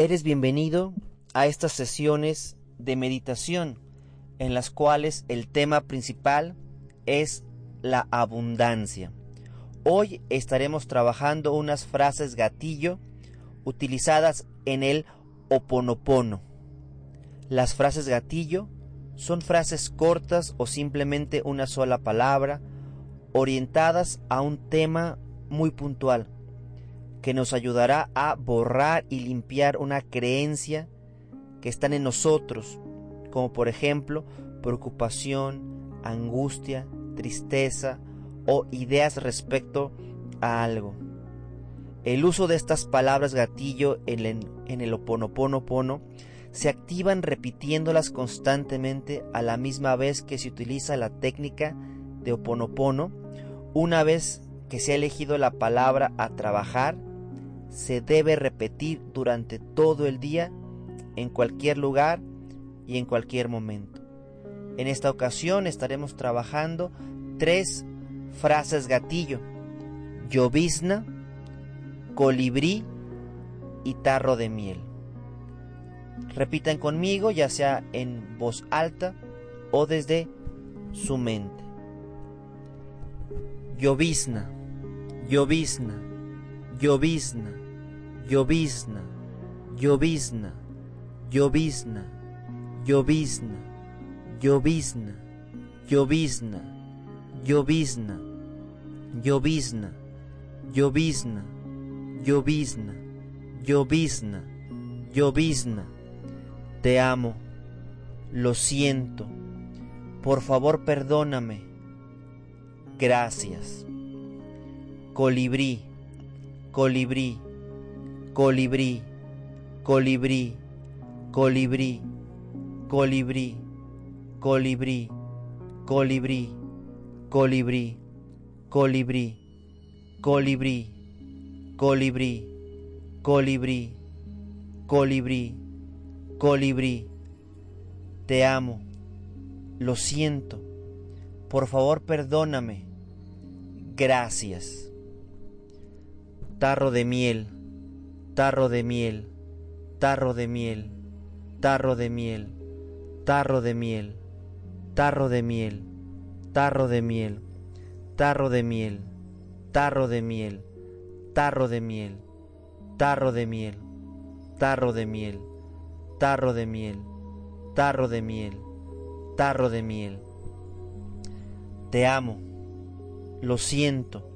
Eres bienvenido a estas sesiones de meditación en las cuales el tema principal es la abundancia. Hoy estaremos trabajando unas frases gatillo utilizadas en el oponopono. Las frases gatillo son frases cortas o simplemente una sola palabra orientadas a un tema muy puntual que nos ayudará a borrar y limpiar una creencia que están en nosotros, como por ejemplo preocupación, angustia, tristeza o ideas respecto a algo. El uso de estas palabras gatillo en el, en el oponopono se activan repitiéndolas constantemente a la misma vez que se utiliza la técnica de oponopono. Una vez que se ha elegido la palabra a trabajar, se debe repetir durante todo el día, en cualquier lugar y en cualquier momento. En esta ocasión estaremos trabajando tres frases gatillo. Llovizna, colibrí y tarro de miel. Repitan conmigo ya sea en voz alta o desde su mente. Llovizna, llovizna, llovizna, llovizna, llovizna, llovizna, llovizna, llovizna, llovizna, llovizna, llovizna, llovizna, llovizna, llovizna, llovizna. Te amo, lo siento, por favor perdóname. Gracias. Colibrí, colibrí, colibrí, colibrí, colibrí, colibrí, colibrí, colibrí, colibrí, colibrí, colibrí, colibrí, colibrí, colibrí, colibrí. Te amo, lo siento, por favor perdóname. Gracias. Tarro de miel, tarro de miel, tarro de miel, tarro de miel, tarro de miel, tarro de miel, tarro de miel, tarro de miel, tarro de miel, tarro de miel, tarro de miel, tarro de miel, tarro de miel, tarro de miel, tarro de miel. Te amo, lo siento,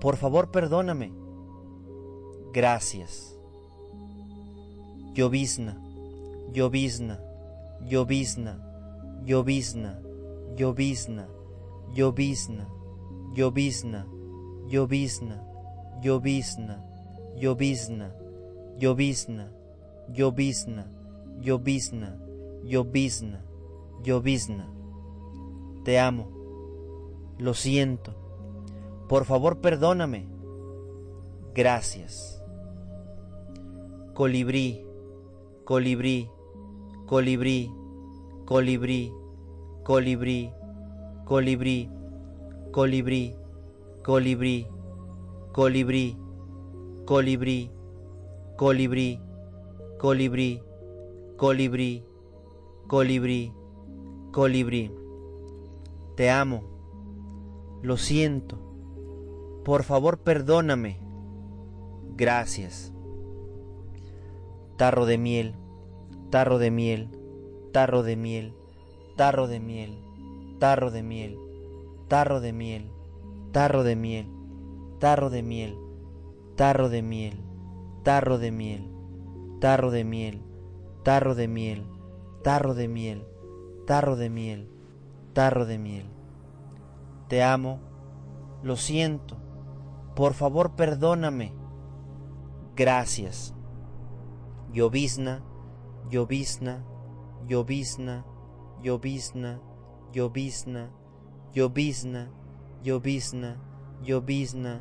por favor perdóname. Gracias. Llovizna, llovizna, llovizna, llovizna, llovizna, llovizna, llovizna, llovizna, llovizna, llovizna, llovizna, llovizna, llovizna, llovizna, llovizna. Te amo. Lo siento. Por favor, perdóname. Gracias. Colibrí, colibrí, colibrí, colibrí, colibrí, colibrí, colibrí, colibrí, colibrí, colibrí, colibrí, colibrí, colibrí, colibrí, colibrí. Te amo. Lo siento. Por favor, perdóname. Gracias. Tarro de miel, tarro de miel, tarro de miel, tarro de miel, tarro de miel, tarro de miel, tarro de miel, tarro de miel, tarro de miel, tarro de miel, tarro de miel, tarro de miel, tarro de miel, tarro de miel. Te amo, lo siento, por favor perdóname. Gracias. Llovizna, llovizna, llovizna, llovizna, llovizna, llovizna, llovizna, llovizna,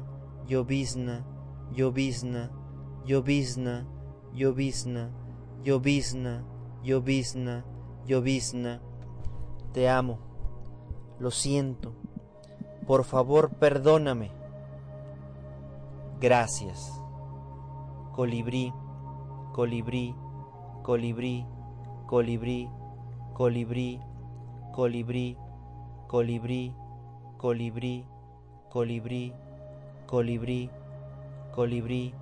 llovizna, llovizna, llovizna, llovizna, llovizna, llovizna, llovizna. Te amo. Lo siento. Por favor, perdóname. Gracias. Colibrí, colibrí, colibrí, colibrí, colibrí, colibrí, colibrí, colibrí, colibrí, colibrí, colibrí,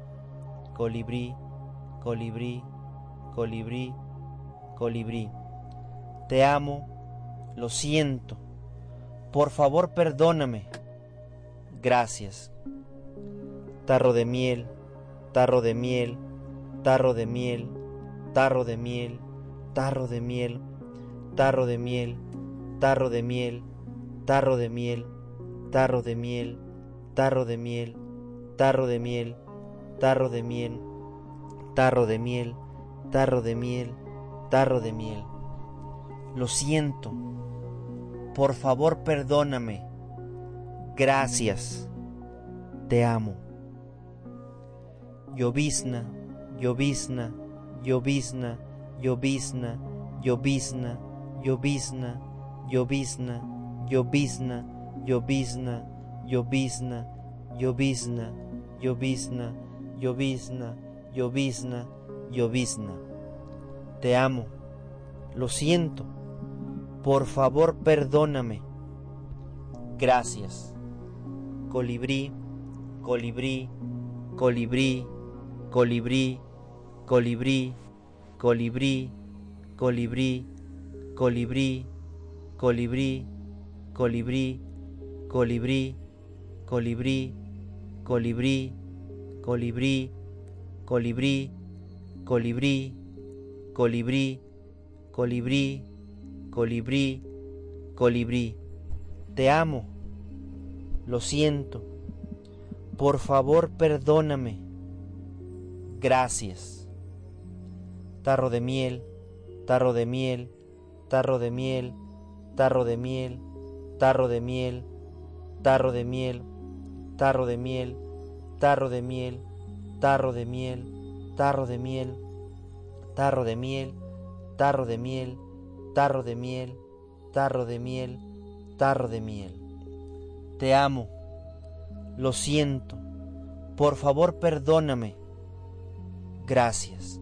colibrí, colibrí, colibrí, colibrí. Te amo, lo siento, por favor perdóname. Gracias. Tarro de miel, tarro de miel, tarro de miel, tarro de miel, tarro de miel, tarro de miel, tarro de miel, tarro de miel, tarro de miel, tarro de miel, tarro de miel, tarro de miel, tarro de miel, tarro de miel, tarro de miel. Lo siento. Por favor, perdóname. Gracias. Te amo. Llovizna, llovizna, llovizna, llovizna, llovizna, llovizna, llovizna, llovizna, llovizna, llovizna, llovizna, llovizna, llovizna, llovizna, llovizna. Te amo. Lo siento. Por favor, perdóname. Gracias. Colibrí, colibrí, colibrí, colibrí, colibrí, colibrí, colibrí, colibrí, colibrí, colibrí, colibrí, colibrí, colibrí, colibrí, colibrí, colibrí, colibrí, colibrí, colibrí, colibrí. Te amo. Lo siento. Por favor, perdóname. Gracias. Tarro de miel, tarro de miel, tarro de miel, tarro de miel, tarro de miel, tarro de miel, tarro de miel, tarro de miel, tarro de miel, tarro de miel, tarro de miel, tarro de miel, tarro de miel, tarro de miel, tarro de miel. Te amo, lo siento, por favor perdóname. Gracias.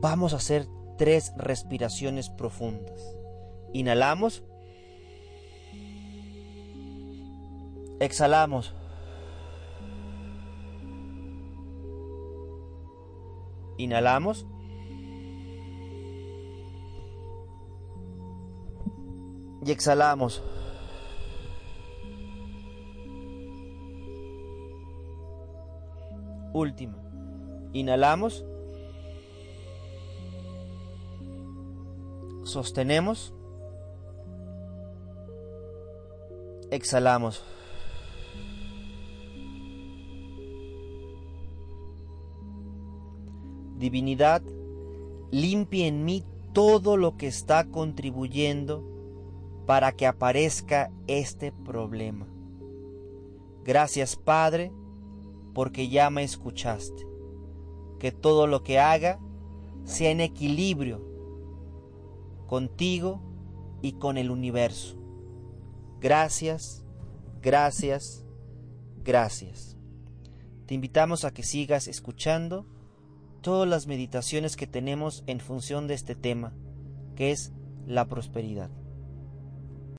Vamos a hacer tres respiraciones profundas. Inhalamos. Exhalamos. Inhalamos. Y exhalamos. Última. Inhalamos. Sostenemos. Exhalamos. Divinidad, limpie en mí todo lo que está contribuyendo para que aparezca este problema. Gracias Padre, porque ya me escuchaste. Que todo lo que haga sea en equilibrio contigo y con el universo. Gracias, gracias, gracias. Te invitamos a que sigas escuchando todas las meditaciones que tenemos en función de este tema, que es la prosperidad.